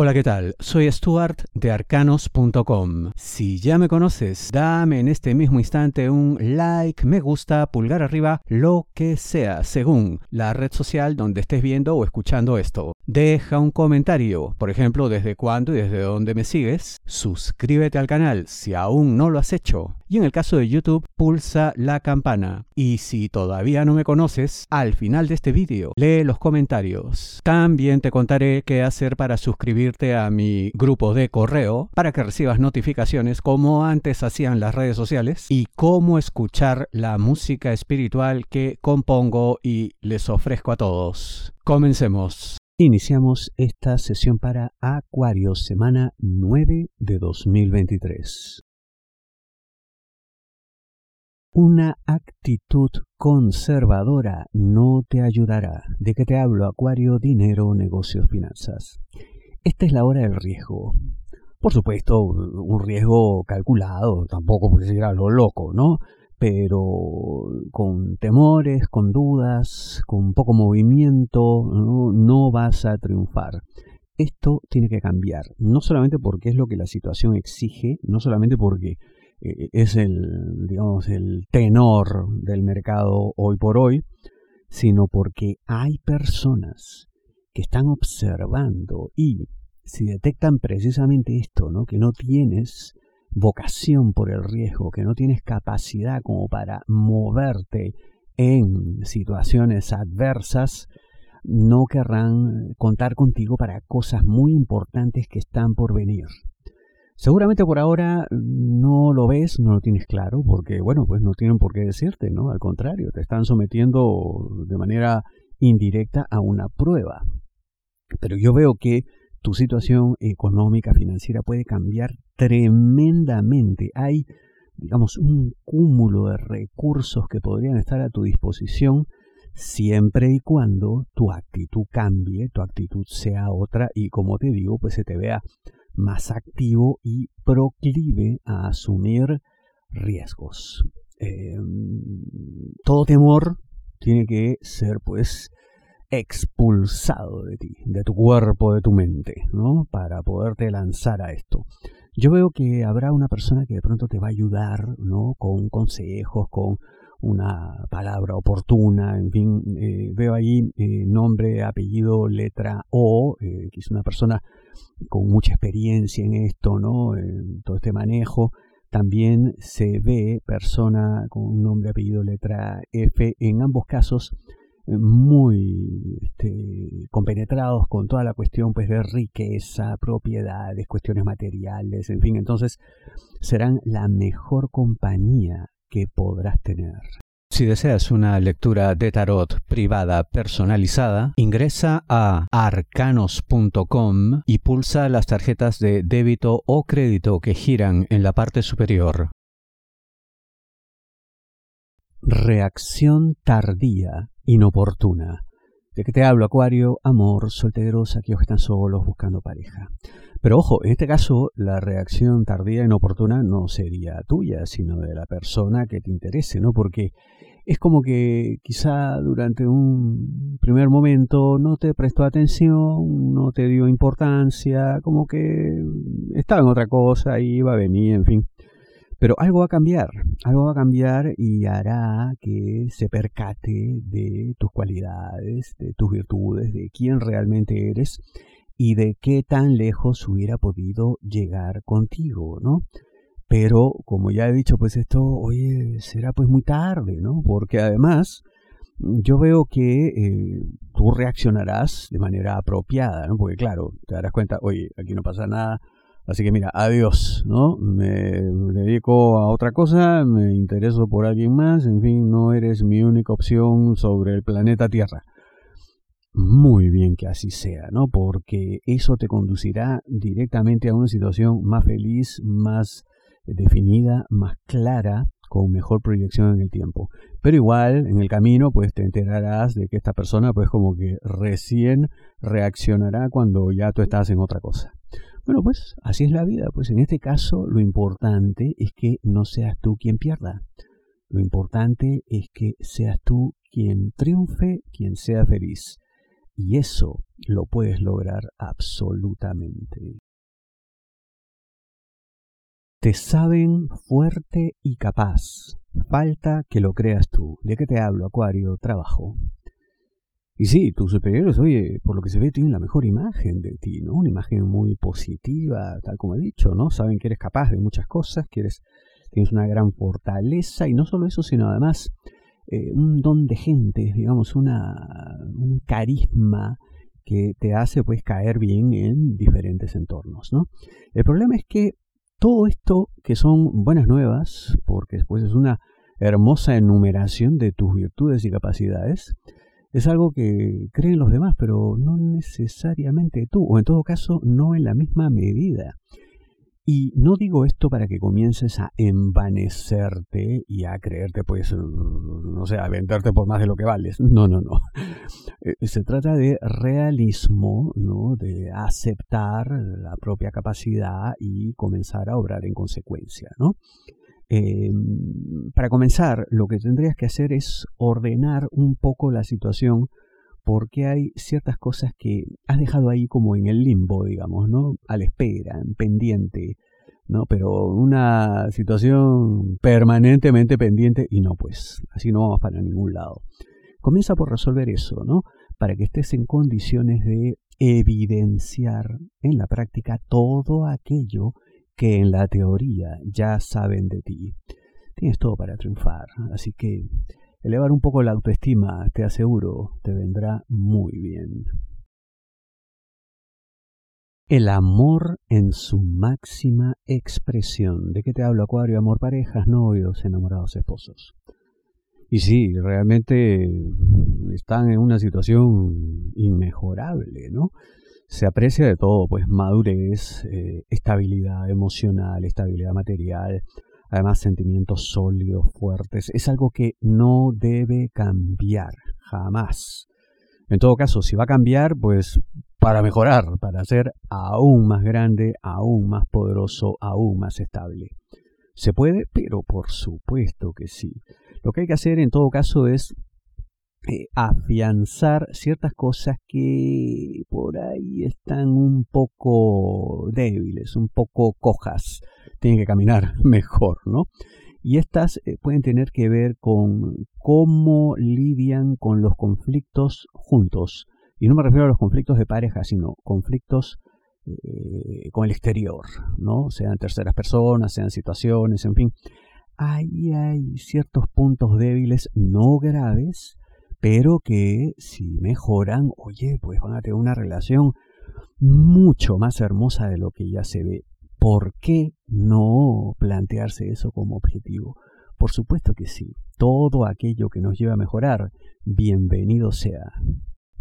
Hola, ¿qué tal? Soy Stuart de arcanos.com. Si ya me conoces, dame en este mismo instante un like, me gusta, pulgar arriba, lo que sea, según la red social donde estés viendo o escuchando esto. Deja un comentario, por ejemplo, desde cuándo y desde dónde me sigues. Suscríbete al canal si aún no lo has hecho. Y en el caso de YouTube, pulsa la campana. Y si todavía no me conoces, al final de este vídeo, lee los comentarios. También te contaré qué hacer para suscribirte a mi grupo de correo para que recibas notificaciones como antes hacían las redes sociales y cómo escuchar la música espiritual que compongo y les ofrezco a todos. Comencemos. Iniciamos esta sesión para Acuario, semana 9 de 2023. Una actitud conservadora no te ayudará. ¿De qué te hablo? Acuario, dinero, negocios, finanzas. Esta es la hora del riesgo. Por supuesto, un riesgo calculado, tampoco por decir a lo loco, ¿no? Pero con temores, con dudas, con poco movimiento, ¿no? no vas a triunfar. Esto tiene que cambiar, no solamente porque es lo que la situación exige, no solamente porque eh, es el, digamos, el tenor del mercado hoy por hoy, sino porque hay personas que están observando y si detectan precisamente esto, ¿no? que no tienes vocación por el riesgo, que no tienes capacidad como para moverte en situaciones adversas, no querrán contar contigo para cosas muy importantes que están por venir. Seguramente por ahora no lo ves, no lo tienes claro, porque bueno, pues no tienen por qué decirte, ¿no? Al contrario, te están sometiendo de manera indirecta a una prueba. Pero yo veo que tu situación económica, financiera puede cambiar tremendamente. Hay, digamos, un cúmulo de recursos que podrían estar a tu disposición siempre y cuando tu actitud cambie, tu actitud sea otra y como te digo, pues se te vea más activo y proclive a asumir riesgos. Em, todo temor tiene que ser pues expulsado de ti, de tu cuerpo, de tu mente, ¿no? Para poderte lanzar a esto. Yo veo que habrá una persona que de pronto te va a ayudar, ¿no? Con consejos, con una palabra oportuna, en fin, eh, veo ahí eh, nombre, apellido, letra O, eh, que es una persona con mucha experiencia en esto, ¿no? En todo este manejo. También se ve persona con nombre, apellido, letra F, en ambos casos muy este, compenetrados con toda la cuestión pues de riqueza, propiedades, cuestiones materiales, en fin, entonces serán la mejor compañía que podrás tener. Si deseas una lectura de tarot privada personalizada, ingresa a arcanos.com y pulsa las tarjetas de débito o crédito que giran en la parte superior. Reacción tardía, inoportuna. ¿De te hablo, Acuario? Amor, solteros, aquellos que están solos buscando pareja. Pero ojo, en este caso la reacción tardía e inoportuna no sería tuya, sino de la persona que te interese, ¿no? Porque es como que quizá durante un primer momento no te prestó atención, no te dio importancia, como que estaba en otra cosa, iba a venir, en fin. Pero algo va a cambiar, algo va a cambiar y hará que se percate de tus cualidades, de tus virtudes, de quién realmente eres y de qué tan lejos hubiera podido llegar contigo, ¿no? Pero, como ya he dicho, pues esto, oye, será pues muy tarde, ¿no? Porque además, yo veo que eh, tú reaccionarás de manera apropiada, ¿no? Porque claro, te darás cuenta, oye, aquí no pasa nada, así que mira, adiós, ¿no? Me dedico a otra cosa, me intereso por alguien más, en fin, no eres mi única opción sobre el planeta Tierra muy bien que así sea, ¿no? Porque eso te conducirá directamente a una situación más feliz, más definida, más clara, con mejor proyección en el tiempo. Pero igual, en el camino, pues te enterarás de que esta persona, pues como que recién reaccionará cuando ya tú estás en otra cosa. Bueno, pues así es la vida. Pues en este caso, lo importante es que no seas tú quien pierda. Lo importante es que seas tú quien triunfe, quien sea feliz. Y eso lo puedes lograr absolutamente. Te saben fuerte y capaz. Falta que lo creas tú. ¿De qué te hablo, Acuario? Trabajo. Y sí, tus superiores, oye, por lo que se ve, tienen la mejor imagen de ti, ¿no? Una imagen muy positiva, tal como he dicho, ¿no? Saben que eres capaz de muchas cosas, que eres, tienes una gran fortaleza, y no solo eso, sino además eh, un don de gente, digamos, una, un carisma que te hace pues caer bien en diferentes entornos, ¿no? El problema es que todo esto que son buenas nuevas, porque después es una hermosa enumeración de tus virtudes y capacidades, es algo que creen los demás, pero no necesariamente tú, o en todo caso no en la misma medida. Y no digo esto para que comiences a envanecerte y a creerte, pues, no sé, a venderte por más de lo que vales. No, no, no. Eh, se trata de realismo, ¿no? De aceptar la propia capacidad y comenzar a obrar en consecuencia, ¿no? Em, para comenzar, lo que tendrías que hacer es ordenar un poco la situación porque hay ciertas cosas que has dejado ahí como en el limbo, digamos, ¿no? A la espera, en pendiente, ¿no? Pero una situación permanentemente pendiente y no, pues, así no vamos para ningún lado. Comienza por resolver eso, ¿no? Para que estés en condiciones de evidenciar en la práctica todo aquello que en la teoría ya saben de ti. Tienes todo para triunfar, así que Elevar un poco la autoestima, te aseguro, te vendrá muy bien. El amor en su máxima expresión. ¿De qué te hablo, Acuario? Amor, parejas, novios, enamorados, esposos. Y sí, realmente están en una situación inmejorable, ¿no? Se aprecia de todo, pues madurez, eh, estabilidad emocional, estabilidad material, además sentimientos sólidos, fuertes, es algo que no debe cambiar, jamás. En todo caso, si va a cambiar, pues para mejorar, para ser aún más grande, aún más poderoso, aún más estable. ¿Se puede? Pero por supuesto que sí. Lo que hay que hacer en todo caso es eh, afianzar ciertas cosas que por ahí están un poco débiles, un poco cojas, tienen que caminar mejor, ¿no? Y estas eh, pueden tener que ver con cómo lidian con los conflictos juntos. Y no me refiero a los conflictos de pareja, sino conflictos eh, con el exterior, ¿no? Sean terceras personas, sean situaciones, en fin. Ahí hay ciertos puntos débiles no graves, pero que si mejoran, oye, pues van a tener una relación mucho más hermosa de lo que ya se ve. ¿Por qué no plantearse eso como objetivo? Por supuesto que sí. Todo aquello que nos lleva a mejorar, bienvenido sea.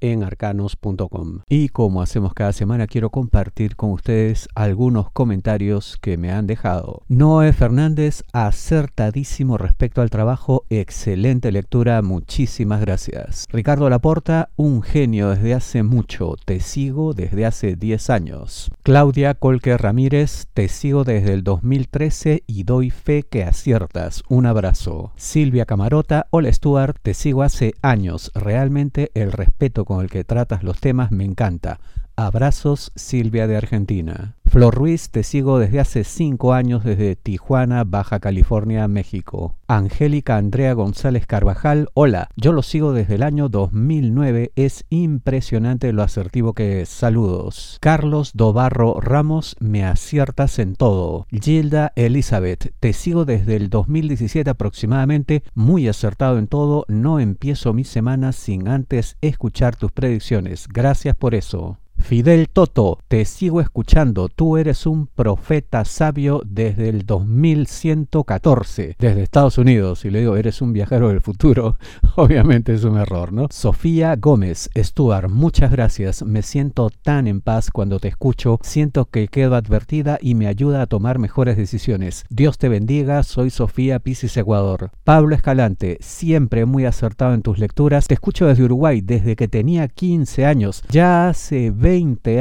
en arcanos.com. Y como hacemos cada semana, quiero compartir con ustedes algunos comentarios que me han dejado. Noé Fernández, acertadísimo respecto al trabajo, excelente lectura, muchísimas gracias. Ricardo Laporta, un genio desde hace mucho, te sigo desde hace 10 años. Claudia Colque Ramírez, te sigo desde el 2013 y doy fe que aciertas. Un abrazo. Silvia Camarota, hola Stuart, te sigo hace años, realmente el respeto con el que tratas los temas me encanta. Abrazos, Silvia de Argentina. Flor Ruiz, te sigo desde hace cinco años desde Tijuana, Baja California, México. Angélica Andrea González Carvajal, hola, yo lo sigo desde el año 2009, es impresionante lo asertivo que es. Saludos. Carlos Dobarro Ramos, me aciertas en todo. Gilda Elizabeth, te sigo desde el 2017 aproximadamente, muy acertado en todo, no empiezo mi semana sin antes escuchar tus predicciones. Gracias por eso. Fidel Toto, te sigo escuchando. Tú eres un profeta sabio desde el 2114, desde Estados Unidos. Y le digo, eres un viajero del futuro. Obviamente es un error, ¿no? Sofía Gómez, Stuart, muchas gracias. Me siento tan en paz cuando te escucho. Siento que quedo advertida y me ayuda a tomar mejores decisiones. Dios te bendiga. Soy Sofía Pisis Ecuador. Pablo Escalante, siempre muy acertado en tus lecturas. Te escucho desde Uruguay desde que tenía 15 años. Ya hace 20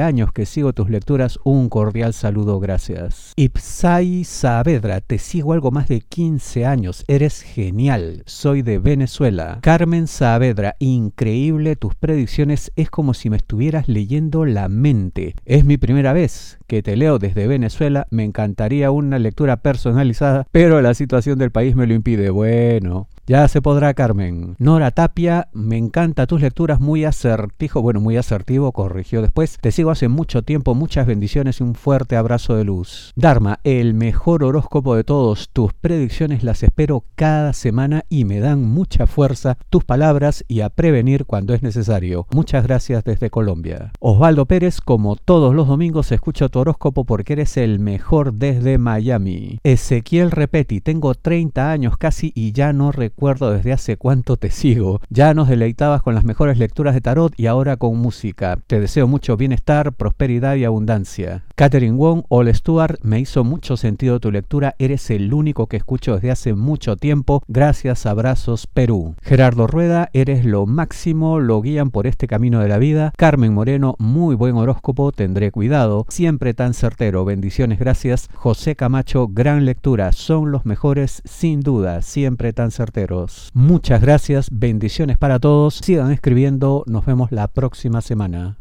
años que sigo tus lecturas. Un cordial saludo, gracias. Ipsai Saavedra, te sigo algo más de 15 años. Eres genial. Soy de Venezuela. Carmen Saavedra, increíble tus predicciones. Es como si me estuvieras leyendo la mente. Es mi primera vez que te leo desde Venezuela. Me encantaría una lectura personalizada, pero la situación del país me lo impide. Bueno, ya se podrá, Carmen. Nora Tapia, me encanta tus lecturas, muy asertivo, bueno, muy asertivo, corrigió después. Te sigo hace mucho tiempo, muchas bendiciones y un fuerte abrazo de luz. Dharma, el mejor horóscopo de todos. Tus predicciones las espero cada semana y me dan mucha fuerza tus palabras y a prevenir cuando es necesario. Muchas gracias desde Colombia. Osvaldo Pérez, como todos los domingos, escucho tu horóscopo porque eres el mejor desde Miami. Ezequiel Repeti, tengo 30 años casi y ya no recuerdo recuerdo desde hace cuánto te sigo. Ya nos deleitabas con las mejores lecturas de tarot y ahora con música. Te deseo mucho bienestar, prosperidad y abundancia. Catherine Wong, All Stuart, me hizo mucho sentido tu lectura. Eres el único que escucho desde hace mucho tiempo. Gracias, abrazos, Perú. Gerardo Rueda, eres lo máximo, lo guían por este camino de la vida. Carmen Moreno, muy buen horóscopo, tendré cuidado. Siempre tan certero, bendiciones, gracias. José Camacho, gran lectura, son los mejores, sin duda, siempre tan certero. Muchas gracias, bendiciones para todos. Sigan escribiendo, nos vemos la próxima semana.